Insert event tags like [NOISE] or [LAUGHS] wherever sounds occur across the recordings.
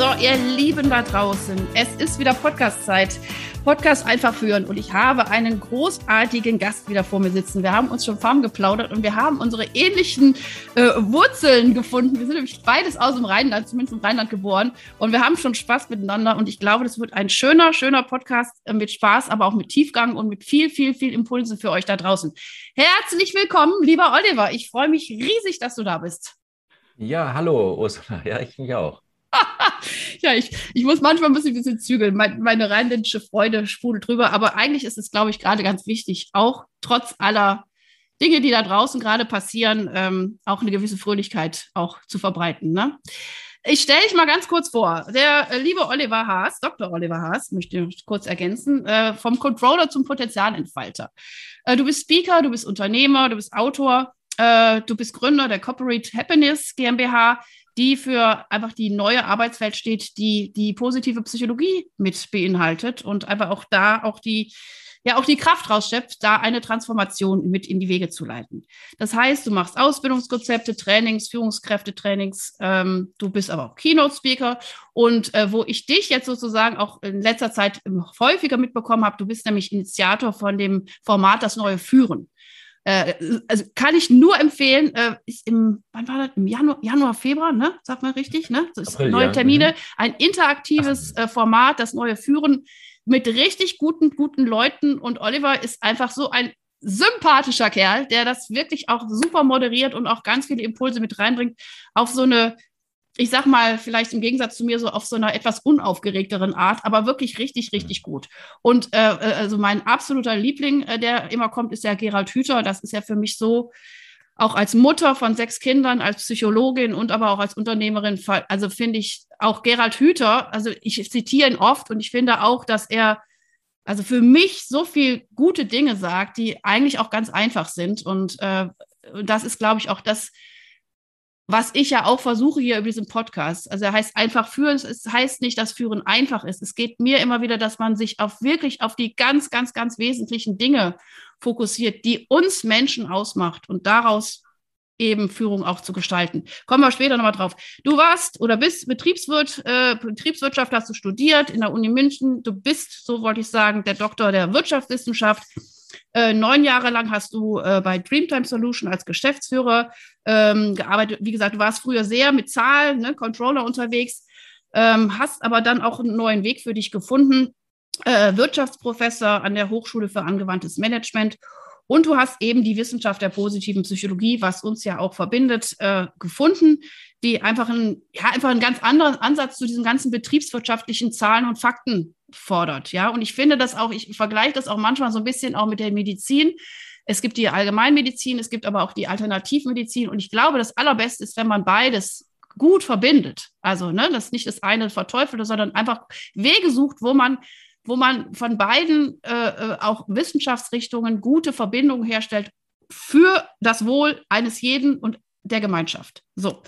So, ihr Lieben da draußen, es ist wieder Podcast-Zeit. Podcast einfach führen und ich habe einen großartigen Gast wieder vor mir sitzen. Wir haben uns schon warm geplaudert und wir haben unsere ähnlichen äh, Wurzeln gefunden. Wir sind nämlich beides aus dem Rheinland, zumindest im Rheinland geboren und wir haben schon Spaß miteinander und ich glaube, das wird ein schöner, schöner Podcast äh, mit Spaß, aber auch mit Tiefgang und mit viel, viel, viel Impulsen für euch da draußen. Herzlich willkommen, lieber Oliver. Ich freue mich riesig, dass du da bist. Ja, hallo Ursula. Ja, ich mich auch. [LAUGHS] [LAUGHS] ja, ich, ich muss manchmal ein bisschen, ein bisschen zügeln. Mein, meine rheinländische Freude sprudelt drüber. Aber eigentlich ist es, glaube ich, gerade ganz wichtig, auch trotz aller Dinge, die da draußen gerade passieren, ähm, auch eine gewisse Fröhlichkeit auch zu verbreiten. Ne? Ich stelle dich mal ganz kurz vor. Der äh, liebe Oliver Haas, Dr. Oliver Haas, möchte ich kurz ergänzen, äh, vom Controller zum Potenzialentfalter. Äh, du bist Speaker, du bist Unternehmer, du bist Autor, äh, du bist Gründer der Corporate Happiness GmbH die für einfach die neue Arbeitswelt steht, die die positive Psychologie mit beinhaltet und einfach auch da auch die ja auch die Kraft rausschöpft, da eine Transformation mit in die Wege zu leiten. Das heißt, du machst Ausbildungskonzepte, Trainings, Führungskräftetrainings, ähm, du bist aber auch Keynote-Speaker und äh, wo ich dich jetzt sozusagen auch in letzter Zeit häufiger mitbekommen habe, du bist nämlich Initiator von dem Format Das neue Führen. Äh, also kann ich nur empfehlen, äh, ist im, wann war das? Im Januar, Januar Februar, ne? Sagt man richtig, ne? Das ist April, neue ja. Termine, mhm. ein interaktives äh, Format, das neue Führen mit richtig guten, guten Leuten. Und Oliver ist einfach so ein sympathischer Kerl, der das wirklich auch super moderiert und auch ganz viele Impulse mit reinbringt auf so eine ich sag mal, vielleicht im Gegensatz zu mir so auf so einer etwas unaufgeregteren Art, aber wirklich richtig, richtig gut. Und äh, äh, also mein absoluter Liebling, äh, der immer kommt, ist ja Gerald Hüther. Das ist ja für mich so, auch als Mutter von sechs Kindern, als Psychologin und aber auch als Unternehmerin, also finde ich auch Gerald Hüther, also ich zitiere ihn oft und ich finde auch, dass er also für mich so viel gute Dinge sagt, die eigentlich auch ganz einfach sind. Und äh, das ist, glaube ich, auch das, was ich ja auch versuche hier über diesen Podcast. Also er heißt einfach führen. Es heißt nicht, dass Führen einfach ist. Es geht mir immer wieder, dass man sich auf wirklich auf die ganz, ganz, ganz wesentlichen Dinge fokussiert, die uns Menschen ausmacht und daraus eben Führung auch zu gestalten. Kommen wir später nochmal drauf. Du warst oder bist Betriebswirt, äh, Betriebswirtschaft hast du studiert in der Uni München. Du bist, so wollte ich sagen, der Doktor der Wirtschaftswissenschaft. Äh, neun Jahre lang hast du äh, bei Dreamtime Solution als Geschäftsführer ähm, gearbeitet. Wie gesagt, du warst früher sehr mit Zahlen, ne, Controller unterwegs, ähm, hast aber dann auch einen neuen Weg für dich gefunden. Äh, Wirtschaftsprofessor an der Hochschule für angewandtes Management. Und du hast eben die Wissenschaft der positiven Psychologie, was uns ja auch verbindet, äh, gefunden, die einfach, ein, ja, einfach einen ganz anderen Ansatz zu diesen ganzen betriebswirtschaftlichen Zahlen und Fakten fordert. Ja, und ich finde das auch, ich vergleiche das auch manchmal so ein bisschen auch mit der Medizin. Es gibt die Allgemeinmedizin, es gibt aber auch die Alternativmedizin. Und ich glaube, das Allerbeste ist, wenn man beides gut verbindet. Also, ne, das nicht das eine verteufelte, sondern einfach Wege sucht, wo man, wo man von beiden äh, äh auch Wissenschaftsrichtungen gute Verbindungen herstellt für das Wohl eines jeden und der Gemeinschaft. So,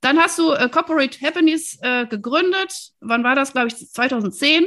dann hast du äh, Corporate Happiness äh, gegründet. Wann war das? Glaube ich 2010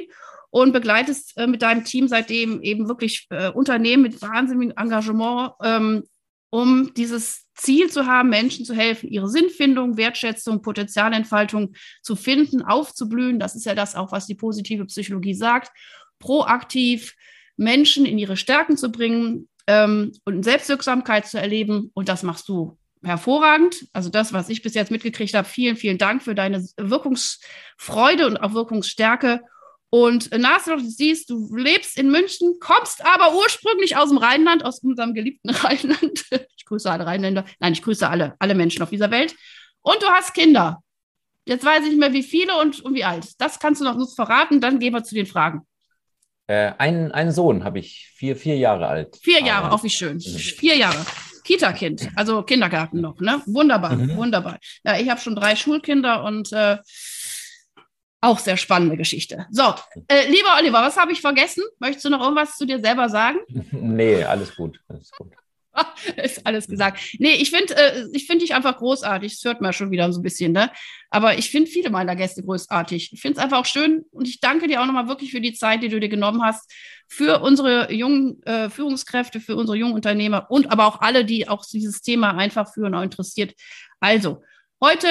und begleitest äh, mit deinem Team seitdem eben wirklich äh, Unternehmen mit wahnsinnigem Engagement, ähm, um dieses Ziel zu haben, Menschen zu helfen, ihre Sinnfindung, Wertschätzung, Potenzialentfaltung zu finden, aufzublühen. Das ist ja das auch, was die positive Psychologie sagt. Proaktiv Menschen in ihre Stärken zu bringen ähm, und Selbstwirksamkeit zu erleben. Und das machst du hervorragend. Also das, was ich bis jetzt mitgekriegt habe, vielen, vielen Dank für deine Wirkungsfreude und auch Wirkungsstärke. Und nach du siehst, du lebst in München, kommst aber ursprünglich aus dem Rheinland, aus unserem geliebten [LAUGHS] Rheinland. Ich grüße alle Rheinländer. Nein, ich grüße alle, alle Menschen auf dieser Welt. Und du hast Kinder. Jetzt weiß ich nicht mehr, wie viele und, und wie alt. Das kannst du noch uns verraten, dann gehen wir zu den Fragen. Äh, einen, einen Sohn habe ich, vier, vier Jahre alt. Vier Jahre, auch wie schön. Mhm. Vier Jahre. Kita-Kind, also Kindergarten noch, ne? Wunderbar, mhm. wunderbar. Ja, ich habe schon drei Schulkinder und äh, auch sehr spannende Geschichte. So, äh, lieber Oliver, was habe ich vergessen? Möchtest du noch irgendwas zu dir selber sagen? [LAUGHS] Nee, alles gut. Alles gut. [LAUGHS] ist alles gesagt. Nee, ich finde äh, ich finde dich einfach großartig. Das hört man schon wieder so ein bisschen, ne? Aber ich finde viele meiner Gäste großartig. Ich finde es einfach auch schön und ich danke dir auch nochmal wirklich für die Zeit, die du dir genommen hast, für unsere jungen äh, Führungskräfte, für unsere jungen Unternehmer und aber auch alle, die auch dieses Thema einfach führen auch interessiert. Also, heute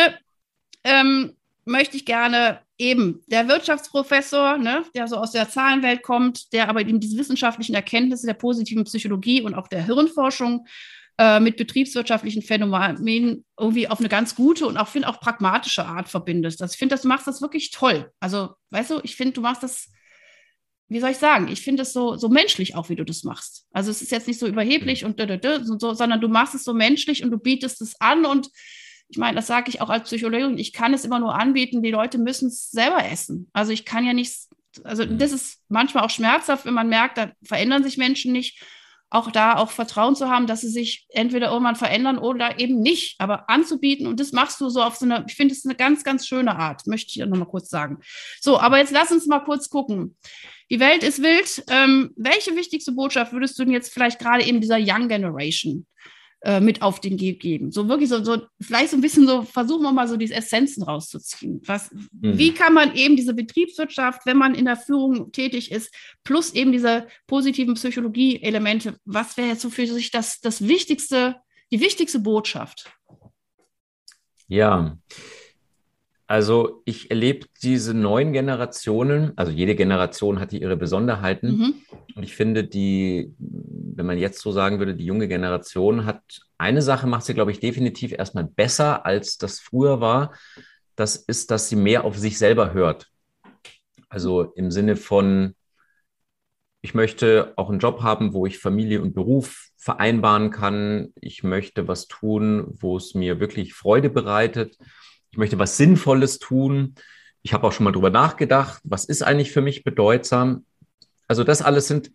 ähm, möchte ich gerne eben der Wirtschaftsprofessor, ne, der so aus der Zahlenwelt kommt, der aber eben diese wissenschaftlichen Erkenntnisse der positiven Psychologie und auch der Hirnforschung äh, mit betriebswirtschaftlichen Phänomenen irgendwie auf eine ganz gute und auch finde auch pragmatische Art verbindest. Also ich finde, du machst das wirklich toll. Also, weißt du, ich finde, du machst das, wie soll ich sagen, ich finde es so, so menschlich auch, wie du das machst. Also es ist jetzt nicht so überheblich und, und so, sondern du machst es so menschlich und du bietest es an und ich meine, das sage ich auch als Psychologin, ich kann es immer nur anbieten, die Leute müssen es selber essen. Also ich kann ja nichts, also mhm. das ist manchmal auch schmerzhaft, wenn man merkt, da verändern sich Menschen nicht. Auch da auch Vertrauen zu haben, dass sie sich entweder irgendwann verändern oder eben nicht, aber anzubieten. Und das machst du so auf so eine, ich finde es eine ganz, ganz schöne Art, möchte ich noch mal kurz sagen. So, aber jetzt lass uns mal kurz gucken. Die Welt ist wild. Ähm, welche wichtigste Botschaft würdest du denn jetzt vielleicht gerade eben dieser Young Generation äh, mit auf den Weg geben. So wirklich so, so, vielleicht so ein bisschen so, versuchen wir mal so diese Essenzen rauszuziehen. Was, mhm. Wie kann man eben diese Betriebswirtschaft, wenn man in der Führung tätig ist, plus eben diese positiven Psychologie-Elemente, was wäre jetzt so für sich das, das wichtigste, die wichtigste Botschaft? Ja, also ich erlebe diese neuen Generationen, also jede Generation hatte ihre Besonderheiten. Mhm. Und ich finde, die, wenn man jetzt so sagen würde, die junge Generation hat eine Sache, macht sie, glaube ich, definitiv erstmal besser, als das früher war. Das ist, dass sie mehr auf sich selber hört. Also im Sinne von, ich möchte auch einen Job haben, wo ich Familie und Beruf vereinbaren kann. Ich möchte was tun, wo es mir wirklich Freude bereitet ich möchte was Sinnvolles tun. Ich habe auch schon mal drüber nachgedacht, was ist eigentlich für mich bedeutsam? Also das alles sind,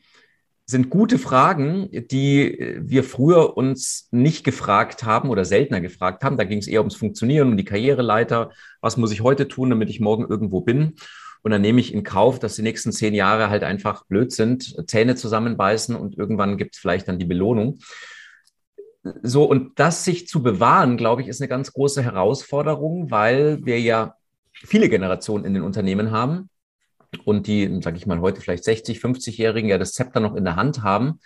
sind gute Fragen, die wir früher uns nicht gefragt haben oder seltener gefragt haben. Da ging es eher ums Funktionieren, um die Karriereleiter. Was muss ich heute tun, damit ich morgen irgendwo bin? Und dann nehme ich in Kauf, dass die nächsten zehn Jahre halt einfach blöd sind, Zähne zusammenbeißen und irgendwann gibt es vielleicht dann die Belohnung. So, und das sich zu bewahren, glaube ich, ist eine ganz große Herausforderung, weil wir ja viele Generationen in den Unternehmen haben und die, sage ich mal, heute vielleicht 60, 50-Jährigen ja das Zepter noch in der Hand haben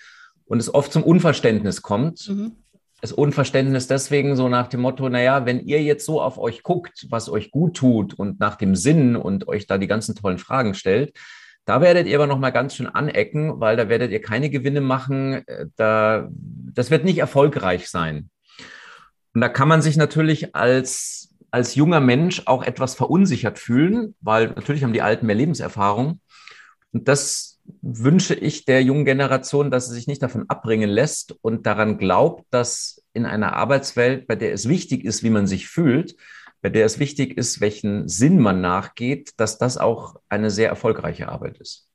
und es oft zum Unverständnis kommt. Mhm. Das Unverständnis deswegen so nach dem Motto, naja, wenn ihr jetzt so auf euch guckt, was euch gut tut und nach dem Sinn und euch da die ganzen tollen Fragen stellt, da werdet ihr aber noch mal ganz schön anecken, weil da werdet ihr keine Gewinne machen. Äh, da, das wird nicht erfolgreich sein. Und da kann man sich natürlich als, als junger Mensch auch etwas verunsichert fühlen, weil natürlich haben die Alten mehr Lebenserfahrung. Und das wünsche ich der jungen Generation, dass sie sich nicht davon abbringen lässt und daran glaubt, dass in einer Arbeitswelt, bei der es wichtig ist, wie man sich fühlt, bei der es wichtig ist, welchen Sinn man nachgeht, dass das auch eine sehr erfolgreiche Arbeit ist.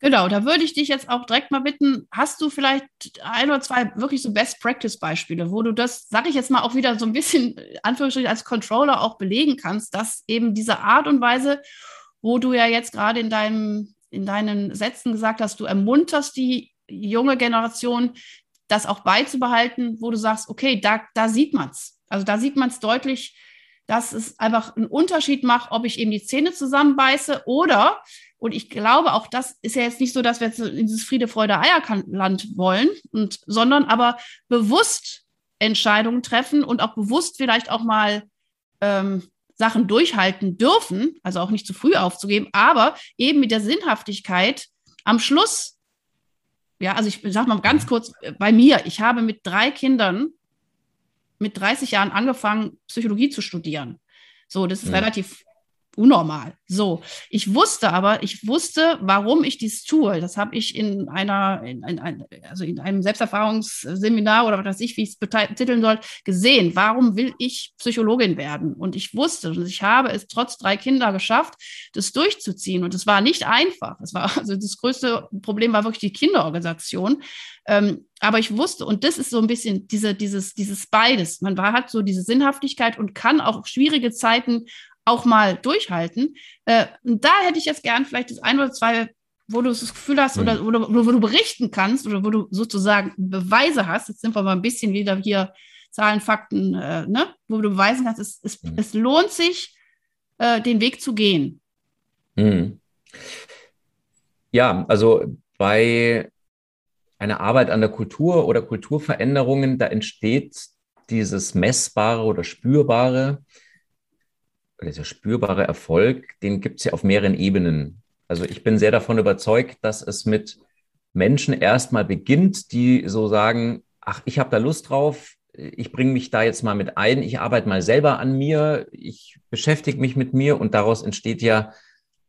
Genau, da würde ich dich jetzt auch direkt mal bitten, hast du vielleicht ein oder zwei wirklich so Best-Practice-Beispiele, wo du das, sage ich jetzt mal, auch wieder so ein bisschen, Anführungsstrichen, als Controller auch belegen kannst, dass eben diese Art und Weise, wo du ja jetzt gerade in, deinem, in deinen Sätzen gesagt hast, du ermunterst die junge Generation, das auch beizubehalten, wo du sagst, okay, da, da sieht man es. Also da sieht man es deutlich, dass es einfach einen Unterschied macht, ob ich eben die Zähne zusammenbeiße oder, und ich glaube, auch das ist ja jetzt nicht so, dass wir jetzt in dieses Friede, Freude, Eierland wollen, und, sondern aber bewusst Entscheidungen treffen und auch bewusst vielleicht auch mal ähm, Sachen durchhalten dürfen, also auch nicht zu früh aufzugeben, aber eben mit der Sinnhaftigkeit am Schluss, ja, also ich sag mal ganz kurz, äh, bei mir, ich habe mit drei Kindern mit 30 Jahren angefangen, Psychologie zu studieren. So, das ist ja. relativ unnormal. So, ich wusste aber, ich wusste, warum ich dies tue. Das habe ich in einer, in, in, also in einem Selbsterfahrungsseminar oder was weiß ich, wie ich es betiteln soll, gesehen. Warum will ich Psychologin werden? Und ich wusste, und ich habe es trotz drei Kinder geschafft, das durchzuziehen. Und es war nicht einfach. Es war, [LAUGHS] also das größte Problem war wirklich die Kinderorganisation. Ähm, aber ich wusste, und das ist so ein bisschen diese, dieses, dieses beides. Man war, hat so diese Sinnhaftigkeit und kann auch schwierige Zeiten auch mal durchhalten. Äh, und da hätte ich jetzt gern vielleicht das ein oder zwei, wo du das Gefühl hast mhm. oder, oder wo, wo, du berichten kannst oder wo du sozusagen Beweise hast. Jetzt sind wir mal ein bisschen wieder hier Zahlen, Fakten, äh, ne? wo du beweisen kannst, es, es, mhm. es lohnt sich, äh, den Weg zu gehen. Mhm. Ja, also bei einer Arbeit an der Kultur oder Kulturveränderungen, da entsteht dieses messbare oder spürbare dieser spürbare Erfolg, den gibt es ja auf mehreren Ebenen. Also ich bin sehr davon überzeugt, dass es mit Menschen erstmal beginnt, die so sagen, ach, ich habe da Lust drauf, ich bringe mich da jetzt mal mit ein, ich arbeite mal selber an mir, ich beschäftige mich mit mir und daraus entsteht ja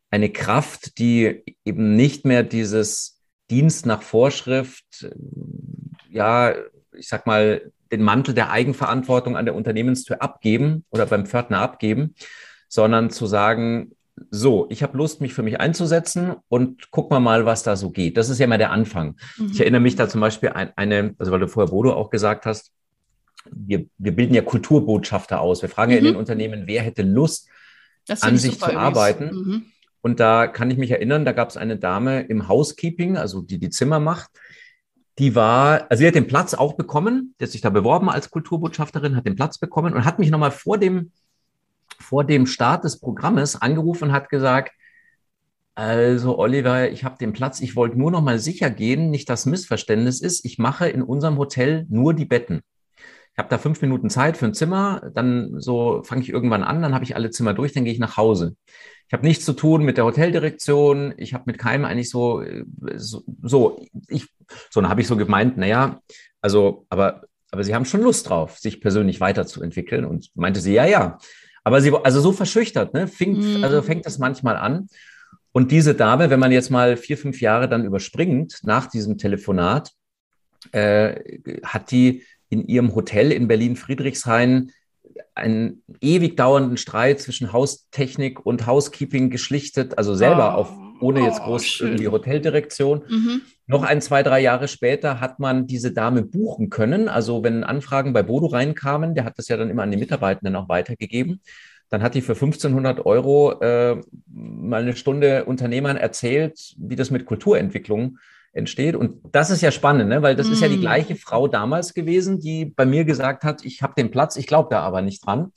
eine Kraft, die eben nicht mehr dieses Dienst nach Vorschrift, ja, ich sag mal, den Mantel der Eigenverantwortung an der Unternehmenstür abgeben oder beim Pförtner abgeben, sondern zu sagen, so, ich habe Lust, mich für mich einzusetzen und guck mal mal, was da so geht. Das ist ja mal der Anfang. Mhm. Ich erinnere mich da zum Beispiel an eine, also weil du vorher Bodo auch gesagt hast, wir, wir bilden ja Kulturbotschafter aus. Wir fragen mhm. ja in den mhm. Unternehmen, wer hätte Lust, an sich zu arbeiten. Mhm. Und da kann ich mich erinnern, da gab es eine Dame im Housekeeping, also die die Zimmer macht, die war, also sie hat den Platz auch bekommen, die hat sich da beworben als Kulturbotschafterin, hat den Platz bekommen und hat mich nochmal vor dem, vor dem Start des Programmes angerufen und hat gesagt, also Oliver, ich habe den Platz, ich wollte nur noch mal sicher gehen, nicht dass Missverständnis ist, ich mache in unserem Hotel nur die Betten. Ich habe da fünf Minuten Zeit für ein Zimmer, dann so fange ich irgendwann an, dann habe ich alle Zimmer durch, dann gehe ich nach Hause. Ich habe nichts zu tun mit der Hoteldirektion. Ich habe mit keinem eigentlich so, so, so ich, so, dann habe ich so gemeint, naja, also, aber, aber Sie haben schon Lust drauf, sich persönlich weiterzuentwickeln. Und meinte sie, ja, ja. Aber sie, also so verschüchtert, ne, fing, mm. also fängt das manchmal an. Und diese Dame, wenn man jetzt mal vier, fünf Jahre dann überspringt nach diesem Telefonat, äh, hat die in ihrem Hotel in Berlin-Friedrichshain einen ewig dauernden Streit zwischen Haustechnik und Housekeeping geschlichtet, also selber oh, auf, ohne jetzt oh, groß schön. irgendwie Hoteldirektion. Mhm. Noch ein, zwei, drei Jahre später hat man diese Dame buchen können. Also wenn Anfragen bei Bodo reinkamen, der hat das ja dann immer an die Mitarbeitenden auch weitergegeben. Dann hat die für 1500 Euro äh, mal eine Stunde Unternehmern erzählt, wie das mit Kulturentwicklung äh, entsteht. Und das ist ja spannend, ne? weil das mm. ist ja die mm. gleiche Frau damals gewesen, die bei mir gesagt hat, ich habe den Platz, ich glaube da aber nicht dran.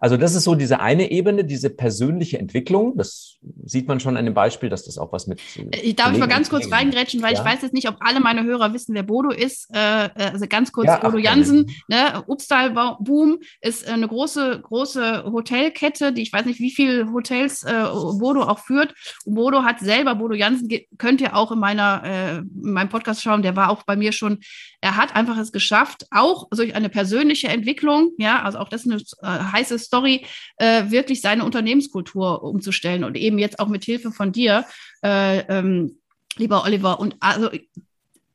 Also das ist so diese eine Ebene, diese persönliche Entwicklung. Das sieht man schon an dem Beispiel, dass das auch was mit. Äh, ich darf ich mal ganz kurz reingrätschen, weil ja? ich weiß jetzt nicht, ob alle meine Hörer wissen, wer Bodo ist. Äh, äh also ganz kurz, ja, Bodo Jansen, ne? Upstal Boom ist eine große, große Hotelkette, die ich weiß nicht, wie viele Hotels äh, Bodo auch führt. Und Bodo hat selber, Bodo Jansen, könnt ihr auch in meiner, äh, in meinem Podcast schauen, der war auch bei mir schon, er hat einfach es geschafft, auch durch eine persönliche Entwicklung, ja, also auch das ist eine äh, heiße Story, äh, wirklich seine Unternehmenskultur umzustellen und eben jetzt auch mit Hilfe von dir, äh, ähm, lieber Oliver. Und also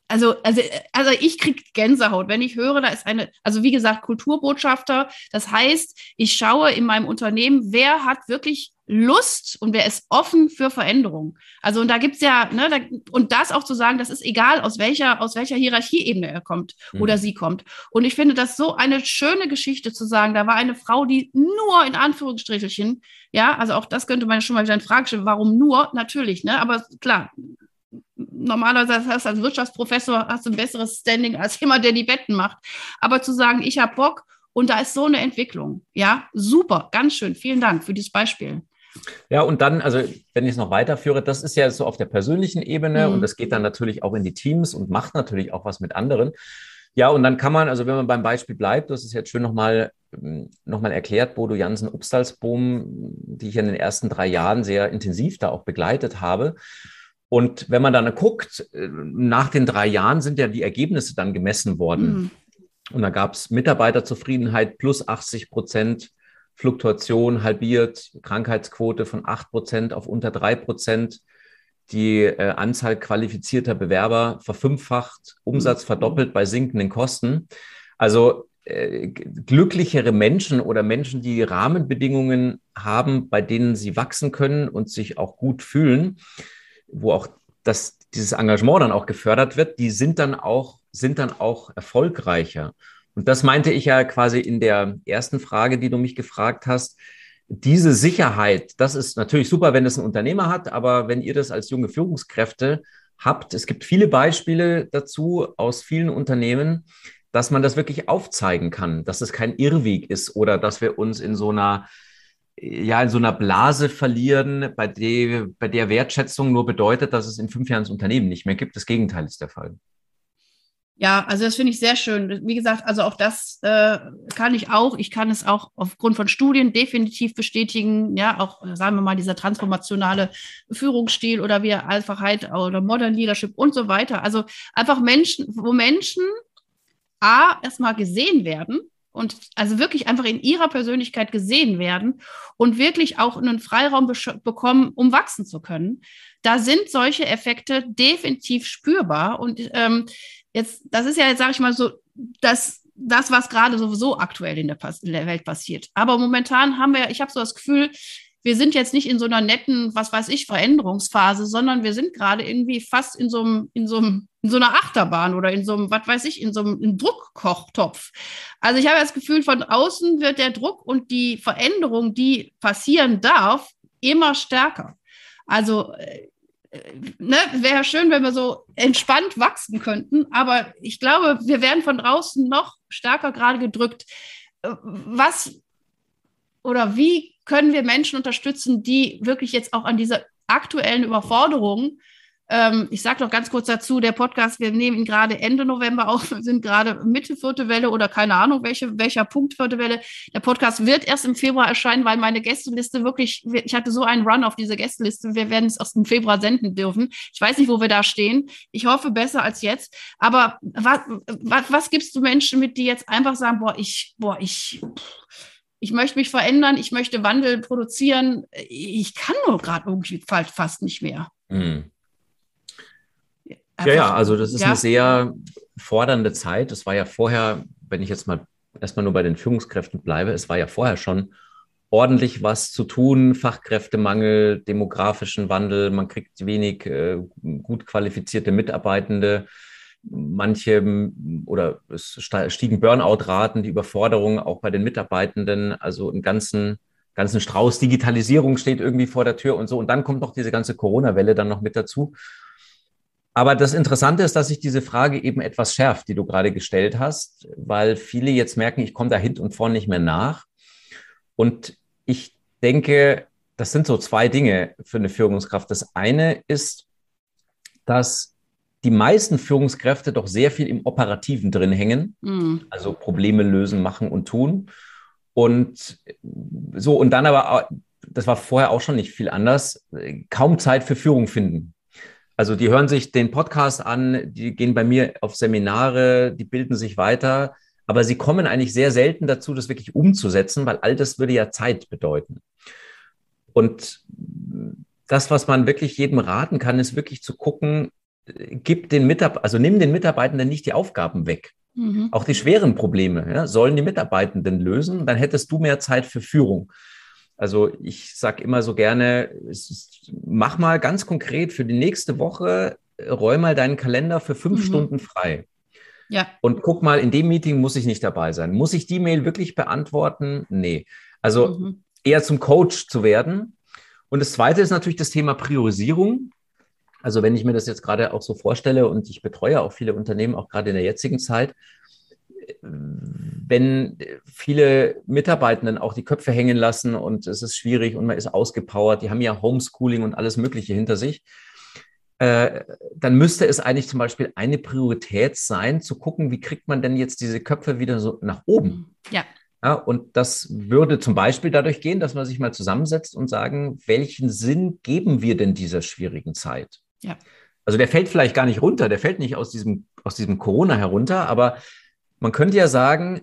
also, also, also ich kriege Gänsehaut, wenn ich höre, da ist eine, also wie gesagt, Kulturbotschafter. Das heißt, ich schaue in meinem Unternehmen, wer hat wirklich Lust und wer ist offen für Veränderung. Also und da gibt's ja, ne, da, und das auch zu sagen, das ist egal, aus welcher, aus welcher Hierarchieebene er kommt mhm. oder sie kommt. Und ich finde das so eine schöne Geschichte zu sagen, da war eine Frau, die nur in Anführungsstrichelchen, ja, also auch das könnte man schon mal wieder in Frage stellen, warum nur? Natürlich, ne, aber klar, normalerweise hast du als Wirtschaftsprofessor hast du ein besseres Standing als jemand, der die Betten macht. Aber zu sagen, ich habe Bock und da ist so eine Entwicklung, ja, super, ganz schön. Vielen Dank für dieses Beispiel. Ja, und dann, also wenn ich es noch weiterführe, das ist ja so auf der persönlichen Ebene mhm. und das geht dann natürlich auch in die Teams und macht natürlich auch was mit anderen. Ja, und dann kann man, also wenn man beim Beispiel bleibt, das ist jetzt schön nochmal ähm, noch mal erklärt, Bodo Jansen Upstalsboom, die ich in den ersten drei Jahren sehr intensiv da auch begleitet habe. Und wenn man dann guckt, äh, nach den drei Jahren sind ja die Ergebnisse dann gemessen worden. Mhm. Und da gab es Mitarbeiterzufriedenheit plus 80 Prozent, Fluktuation halbiert, Krankheitsquote von 8% auf unter 3%, die äh, Anzahl qualifizierter Bewerber verfünffacht, Umsatz verdoppelt bei sinkenden Kosten. Also äh, glücklichere Menschen oder Menschen, die Rahmenbedingungen haben, bei denen sie wachsen können und sich auch gut fühlen, wo auch das, dieses Engagement dann auch gefördert wird, die sind dann auch, sind dann auch erfolgreicher. Und das meinte ich ja quasi in der ersten Frage, die du mich gefragt hast. Diese Sicherheit, das ist natürlich super, wenn es ein Unternehmer hat, aber wenn ihr das als junge Führungskräfte habt, es gibt viele Beispiele dazu aus vielen Unternehmen, dass man das wirklich aufzeigen kann, dass es kein Irrweg ist oder dass wir uns in so einer ja, in so einer Blase verlieren, bei der, bei der Wertschätzung nur bedeutet, dass es in fünf Jahren das Unternehmen nicht mehr gibt. Das Gegenteil ist der Fall. Ja, also das finde ich sehr schön. Wie gesagt, also auch das äh, kann ich auch. Ich kann es auch aufgrund von Studien definitiv bestätigen. Ja, auch sagen wir mal dieser transformationale Führungsstil oder wie Einfachheit oder Modern Leadership und so weiter. Also einfach Menschen, wo Menschen A, erstmal gesehen werden und also wirklich einfach in ihrer Persönlichkeit gesehen werden und wirklich auch einen Freiraum bekommen, um wachsen zu können. Da sind solche Effekte definitiv spürbar. Und ähm, jetzt, das ist ja jetzt, sage ich mal so, das, das, was gerade sowieso aktuell in der, in der Welt passiert. Aber momentan haben wir, ich habe so das Gefühl, wir sind jetzt nicht in so einer netten, was weiß ich, Veränderungsphase, sondern wir sind gerade irgendwie fast in so einem, in so einem, in so einer Achterbahn oder in so einem, was weiß ich, in so einem Druckkochtopf. Also ich habe das Gefühl, von außen wird der Druck und die Veränderung, die passieren darf, immer stärker. Also äh, ne, wäre schön, wenn wir so entspannt wachsen könnten, aber ich glaube, wir werden von draußen noch stärker gerade gedrückt. Äh, was oder wie können wir Menschen unterstützen, die wirklich jetzt auch an dieser aktuellen Überforderung ähm, ich sage noch ganz kurz dazu, der Podcast, wir nehmen ihn gerade Ende November auf, wir sind gerade Mitte vierte Welle oder keine Ahnung, welche, welcher Punkt vierte Welle. Der Podcast wird erst im Februar erscheinen, weil meine Gästeliste wirklich, ich hatte so einen Run auf diese Gästeliste, wir werden es erst im Februar senden dürfen. Ich weiß nicht, wo wir da stehen. Ich hoffe besser als jetzt. Aber was, was, was gibst du Menschen mit, die jetzt einfach sagen, boah, ich, boah, ich, ich möchte mich verändern, ich möchte Wandel produzieren. Ich kann nur gerade irgendwie fast nicht mehr. Mhm. Ja, ja, also das ist ja. eine sehr fordernde Zeit. Das war ja vorher, wenn ich jetzt mal erstmal nur bei den Führungskräften bleibe, es war ja vorher schon ordentlich was zu tun, Fachkräftemangel, demografischen Wandel, man kriegt wenig äh, gut qualifizierte Mitarbeitende manche oder es stiegen Burnout-Raten, die Überforderung auch bei den Mitarbeitenden, also im ganzen, ganzen Strauß Digitalisierung steht irgendwie vor der Tür und so. Und dann kommt noch diese ganze Corona-Welle dann noch mit dazu. Aber das Interessante ist, dass sich diese Frage eben etwas schärft, die du gerade gestellt hast, weil viele jetzt merken, ich komme da hinten und vorne nicht mehr nach. Und ich denke, das sind so zwei Dinge für eine Führungskraft. Das eine ist, dass die meisten Führungskräfte doch sehr viel im Operativen drin hängen, mhm. also Probleme lösen, machen und tun. Und so, und dann aber, das war vorher auch schon nicht viel anders, kaum Zeit für Führung finden. Also die hören sich den Podcast an, die gehen bei mir auf Seminare, die bilden sich weiter, aber sie kommen eigentlich sehr selten dazu, das wirklich umzusetzen, weil all das würde ja Zeit bedeuten. Und das, was man wirklich jedem raten kann, ist wirklich zu gucken, gib den Mitarbeitern, also nimm den Mitarbeitenden nicht die Aufgaben weg. Mhm. Auch die schweren Probleme ja, sollen die Mitarbeitenden lösen. Dann hättest du mehr Zeit für Führung. Also ich sage immer so gerne, ist, mach mal ganz konkret für die nächste Woche, räum mal deinen Kalender für fünf mhm. Stunden frei. Ja. Und guck mal, in dem Meeting muss ich nicht dabei sein. Muss ich die Mail wirklich beantworten? Nee. Also mhm. eher zum Coach zu werden. Und das Zweite ist natürlich das Thema Priorisierung. Also wenn ich mir das jetzt gerade auch so vorstelle und ich betreue auch viele Unternehmen, auch gerade in der jetzigen Zeit, wenn viele Mitarbeitenden auch die Köpfe hängen lassen und es ist schwierig und man ist ausgepowert, die haben ja Homeschooling und alles Mögliche hinter sich, äh, dann müsste es eigentlich zum Beispiel eine Priorität sein, zu gucken, wie kriegt man denn jetzt diese Köpfe wieder so nach oben? Ja. Ja, und das würde zum Beispiel dadurch gehen, dass man sich mal zusammensetzt und sagen, welchen Sinn geben wir denn dieser schwierigen Zeit? Ja. Also der fällt vielleicht gar nicht runter, der fällt nicht aus diesem, aus diesem Corona herunter, aber man könnte ja sagen,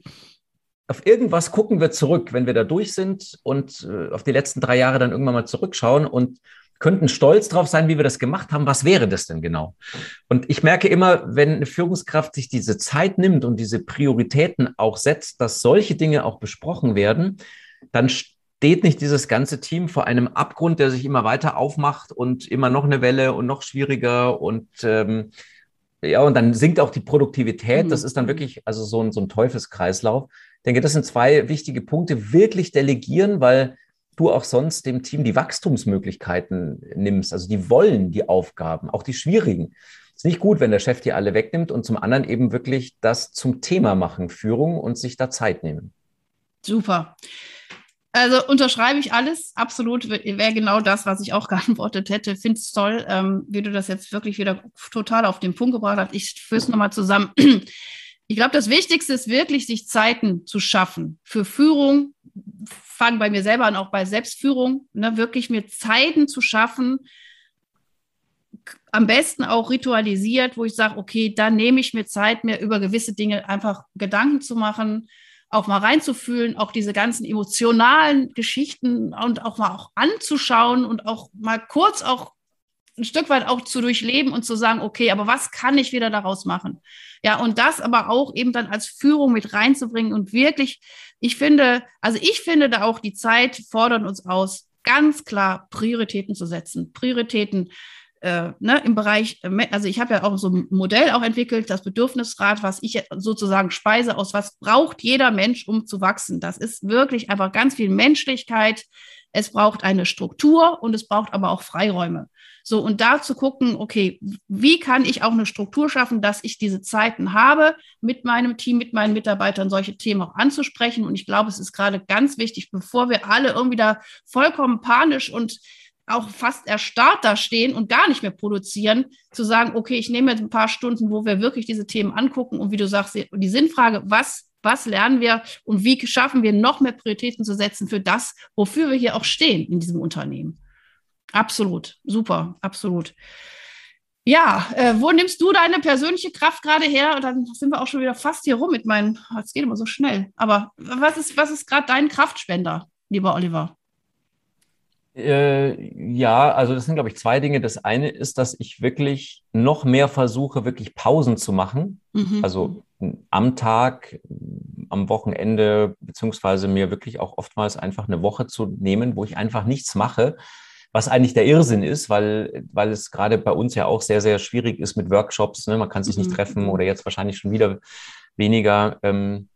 auf irgendwas gucken wir zurück, wenn wir da durch sind und äh, auf die letzten drei Jahre dann irgendwann mal zurückschauen und könnten stolz drauf sein, wie wir das gemacht haben. Was wäre das denn genau? Und ich merke immer, wenn eine Führungskraft sich diese Zeit nimmt und diese Prioritäten auch setzt, dass solche Dinge auch besprochen werden, dann steht nicht dieses ganze Team vor einem Abgrund, der sich immer weiter aufmacht und immer noch eine Welle und noch schwieriger und ähm, ja, und dann sinkt auch die Produktivität. Das mhm. ist dann wirklich also so ein, so ein Teufelskreislauf. Ich denke, das sind zwei wichtige Punkte. Wirklich delegieren, weil du auch sonst dem Team die Wachstumsmöglichkeiten nimmst. Also die wollen die Aufgaben, auch die schwierigen. Ist nicht gut, wenn der Chef die alle wegnimmt und zum anderen eben wirklich das zum Thema machen, Führung und sich da Zeit nehmen. Super. Also unterschreibe ich alles, absolut, wäre genau das, was ich auch [LAUGHS] geantwortet hätte. Finde es toll, ähm, wie du das jetzt wirklich wieder total auf den Punkt gebracht hast. Ich führe es nochmal zusammen. [CLEARS THROAT] Ich glaube, das Wichtigste ist wirklich, sich Zeiten zu schaffen für Führung. Fangen bei mir selber an, auch bei Selbstführung, ne, wirklich mir Zeiten zu schaffen, am besten auch ritualisiert, wo ich sage, okay, dann nehme ich mir Zeit, mir über gewisse Dinge einfach Gedanken zu machen, auch mal reinzufühlen, auch diese ganzen emotionalen Geschichten und auch mal auch anzuschauen und auch mal kurz auch ein Stück weit auch zu durchleben und zu sagen, okay, aber was kann ich wieder daraus machen? Ja, und das aber auch eben dann als Führung mit reinzubringen und wirklich, ich finde, also ich finde da auch die Zeit fordert uns aus, ganz klar Prioritäten zu setzen, Prioritäten äh, ne, im Bereich, äh, also ich habe ja auch so ein Modell auch entwickelt, das Bedürfnisrad, was ich sozusagen speise aus, was braucht jeder Mensch, um zu wachsen. Das ist wirklich einfach ganz viel Menschlichkeit. Es braucht eine Struktur und es braucht aber auch Freiräume. So, und da zu gucken, okay, wie kann ich auch eine Struktur schaffen, dass ich diese Zeiten habe, mit meinem Team, mit meinen Mitarbeitern solche Themen auch anzusprechen. Und ich glaube, es ist gerade ganz wichtig, bevor wir alle irgendwie da vollkommen panisch und auch fast erstarrt da stehen und gar nicht mehr produzieren, zu sagen, okay, ich nehme jetzt ein paar Stunden, wo wir wirklich diese Themen angucken und wie du sagst, die Sinnfrage, was, was lernen wir und wie schaffen wir noch mehr Prioritäten zu setzen für das, wofür wir hier auch stehen in diesem Unternehmen. Absolut, super, absolut. Ja, äh, wo nimmst du deine persönliche Kraft gerade her? Und dann sind wir auch schon wieder fast hier rum mit meinen, es geht immer so schnell. Aber was ist, was ist gerade dein Kraftspender, lieber Oliver? Äh, ja, also das sind, glaube ich, zwei Dinge. Das eine ist, dass ich wirklich noch mehr versuche, wirklich Pausen zu machen. Mhm. Also am Tag, am Wochenende, beziehungsweise mir wirklich auch oftmals einfach eine Woche zu nehmen, wo ich einfach nichts mache, was eigentlich der Irrsinn ist, weil, weil es gerade bei uns ja auch sehr, sehr schwierig ist mit Workshops. Ne? Man kann sich mhm. nicht treffen oder jetzt wahrscheinlich schon wieder weniger. Ähm,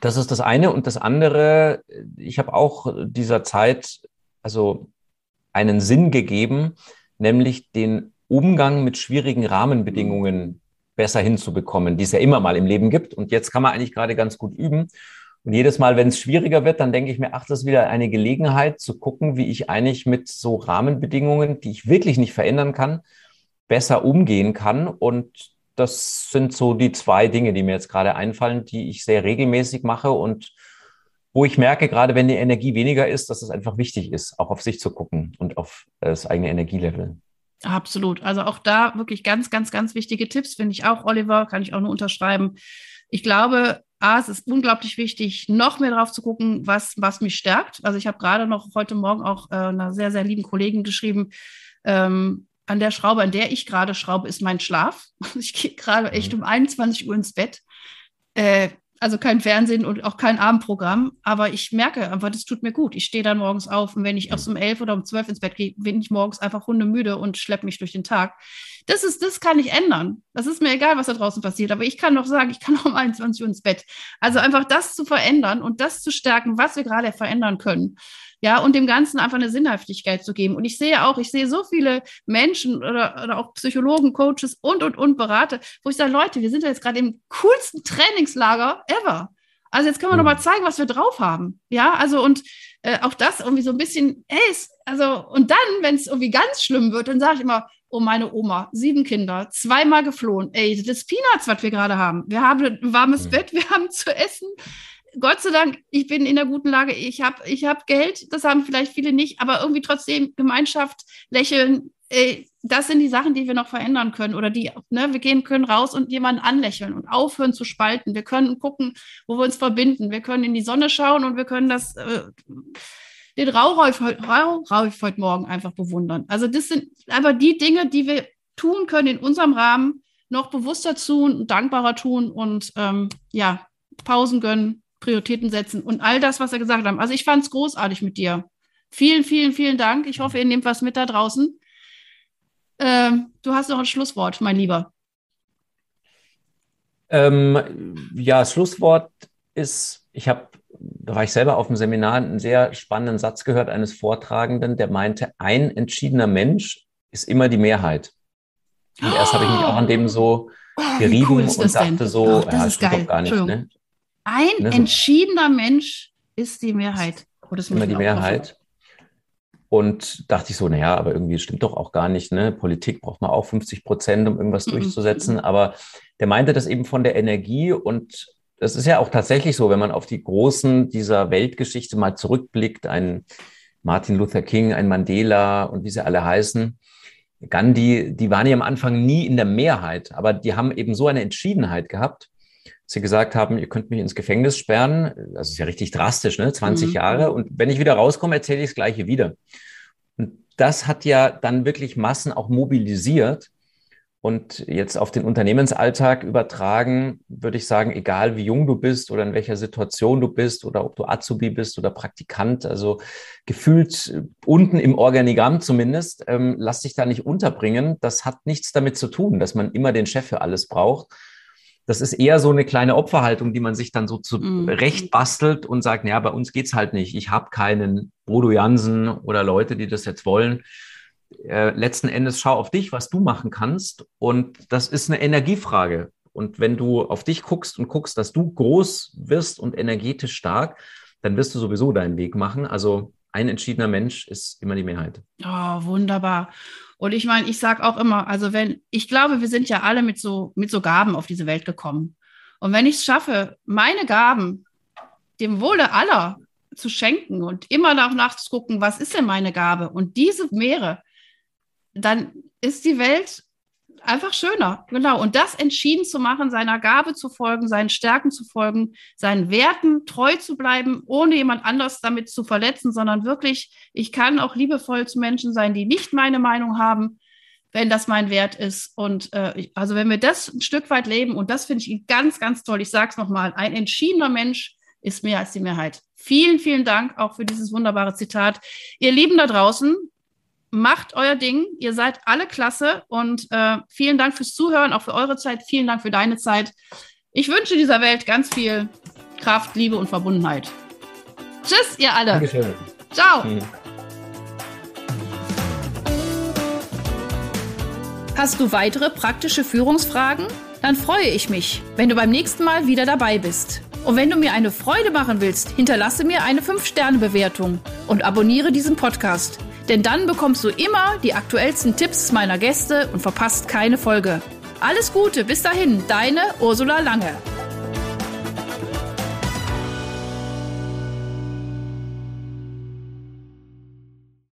das ist das eine. Und das andere, ich habe auch dieser Zeit also einen Sinn gegeben, nämlich den Umgang mit schwierigen Rahmenbedingungen besser hinzubekommen, die es ja immer mal im Leben gibt. Und jetzt kann man eigentlich gerade ganz gut üben. Und jedes Mal, wenn es schwieriger wird, dann denke ich mir, ach, das ist wieder eine Gelegenheit zu gucken, wie ich eigentlich mit so Rahmenbedingungen, die ich wirklich nicht verändern kann, besser umgehen kann. Und das sind so die zwei Dinge, die mir jetzt gerade einfallen, die ich sehr regelmäßig mache und wo ich merke, gerade wenn die Energie weniger ist, dass es einfach wichtig ist, auch auf sich zu gucken und auf das eigene Energielevel. Absolut. Also auch da wirklich ganz, ganz, ganz wichtige Tipps, finde ich auch, Oliver, kann ich auch nur unterschreiben. Ich glaube, A, es ist unglaublich wichtig, noch mehr drauf zu gucken, was, was mich stärkt. Also ich habe gerade noch heute Morgen auch äh, einer sehr, sehr lieben Kollegin geschrieben, ähm, an der Schraube, an der ich gerade schraube, ist mein Schlaf. [LAUGHS] Ich gehe gerade echt mhm. um 21 Uhr ins Bett. Äh, also kein Fernsehen und auch kein Abendprogramm, aber ich merke einfach, das tut mir gut. Ich stehe dann morgens auf und wenn ich erst um elf oder um zwölf ins Bett gehe, bin ich morgens einfach hundemüde und schleppe mich durch den Tag. Das ist, das kann ich ändern. Das ist mir egal, was da draußen passiert, aber ich kann doch sagen, ich kann auch um 21 Uhr ins Bett. Also einfach das zu verändern und das zu stärken, was wir gerade verändern können ja, und dem Ganzen einfach eine Sinnhaftigkeit zu geben. Und ich sehe auch, ich sehe so viele Menschen oder, oder auch Psychologen, Coaches und, und, und Berater, wo ich sage, Leute, wir sind jetzt gerade im coolsten Trainingslager ever. Also jetzt können wir mhm. noch mal zeigen, was wir drauf haben. Ja, also und äh, auch das irgendwie so ein bisschen, hey, also und dann, wenn es irgendwie ganz schlimm wird, dann sage ich immer, oh meine Oma, sieben Kinder, zweimal geflohen. Ey, das Peanuts, was wir gerade haben. Wir haben ein warmes mhm. Bett, wir haben zu essen. Gott sei Dank, ich bin in der guten Lage. Ich habe ich hab Geld, das haben vielleicht viele nicht, aber irgendwie trotzdem Gemeinschaft, Lächeln, ey, das sind die Sachen, die wir noch verändern können oder die, ne, wir gehen können raus und jemanden anlächeln und aufhören zu spalten. Wir können gucken, wo wir uns verbinden. Wir können in die Sonne schauen und wir können das, äh, den Raureif, Raureif heute Morgen einfach bewundern. Also das sind einfach die Dinge, die wir tun können in unserem Rahmen, noch bewusster tun, dankbarer tun und ähm, ja, Pausen gönnen, Prioritäten setzen und all das, was er gesagt hat. Also ich fand es großartig mit dir. Vielen, vielen, vielen Dank. Ich hoffe, ihr nehmt was mit da draußen. Ähm, du hast noch ein Schlusswort, mein Lieber. Ähm, ja, Schlusswort ist, ich habe, da war ich selber auf dem Seminar, einen sehr spannenden Satz gehört eines Vortragenden, der meinte, ein entschiedener Mensch ist immer die Mehrheit. Und erst habe ich mich auch an dem so oh, gerieben cool und dachte denn? so, oh, das ja, ist geil. gar nicht. Ne? Ein ne, entschiedener Mensch ist die Mehrheit. Oh, das immer die Mehrheit. Und dachte ich so, naja, aber irgendwie stimmt doch auch gar nicht. Ne? Politik braucht man auch 50 Prozent, um irgendwas mhm. durchzusetzen. Aber der meinte das eben von der Energie. Und das ist ja auch tatsächlich so, wenn man auf die Großen dieser Weltgeschichte mal zurückblickt, ein Martin Luther King, ein Mandela und wie sie alle heißen, Gandhi, die waren ja am Anfang nie in der Mehrheit, aber die haben eben so eine Entschiedenheit gehabt, sie gesagt haben, ihr könnt mich ins Gefängnis sperren. Das ist ja richtig drastisch, ne? 20 mhm. Jahre. Und wenn ich wieder rauskomme, erzähle ich das Gleiche wieder. Und das hat ja dann wirklich Massen auch mobilisiert. Und jetzt auf den Unternehmensalltag übertragen, würde ich sagen, egal wie jung du bist oder in welcher Situation du bist oder ob du Azubi bist oder Praktikant, also gefühlt unten im Organigramm zumindest, ähm, lass dich da nicht unterbringen. Das hat nichts damit zu tun, dass man immer den Chef für alles braucht. Das ist eher so eine kleine Opferhaltung, die man sich dann so zurecht mhm. bastelt und sagt, ja, bei uns geht's halt nicht. Ich habe keinen Bodo Jansen oder Leute, die das jetzt wollen äh, letzten Endes schau auf dich, was du machen kannst. Und das ist eine Energiefrage. Und wenn du auf dich guckst und guckst, dass du groß wirst und energetisch stark, dann wirst du sowieso deinen Weg machen. Also ein entschiedener Mensch ist immer die Mehrheit. Oh, wunderbar. Und ich meine, ich sage auch immer, also wenn, ich glaube, wir sind ja alle mit so, mit so Gaben auf diese Welt gekommen. Und wenn ich es schaffe, meine Gaben dem Wohle aller zu schenken und immer nach nachzugucken, was ist denn meine Gabe? Und diese Meere dann ist die Welt einfach schöner. Genau. Und das entschieden zu machen, seiner Gabe zu folgen, seinen Stärken zu folgen, seinen Werten treu zu bleiben, ohne jemand anders damit zu verletzen, sondern wirklich, ich kann auch liebevoll zu Menschen sein, die nicht meine Meinung haben, wenn das mein Wert ist. Und äh, also wenn wir das ein Stück weit leben, und das finde ich ganz, ganz toll, ich sage es nochmal, ein entschiedener Mensch ist mehr als die Mehrheit. Vielen, vielen Dank auch für dieses wunderbare Zitat. Ihr Lieben da draußen, macht euer Ding. Ihr seid alle klasse und äh, vielen Dank fürs Zuhören, auch für eure Zeit. Vielen Dank für deine Zeit. Ich wünsche dieser Welt ganz viel Kraft, Liebe und Verbundenheit. Tschüss, ihr alle. Dankeschön. Ciao. Mhm. Hast du weitere praktische Führungsfragen? Dann freue ich mich, wenn du beim nächsten Mal wieder dabei bist. Und wenn du mir eine Freude machen willst, hinterlasse mir eine 5-Sterne-Bewertung und abonniere diesen Podcast. Denn dann bekommst du immer die aktuellsten Tipps meiner Gäste und verpasst keine Folge. Alles Gute, bis dahin, deine Ursula Lange.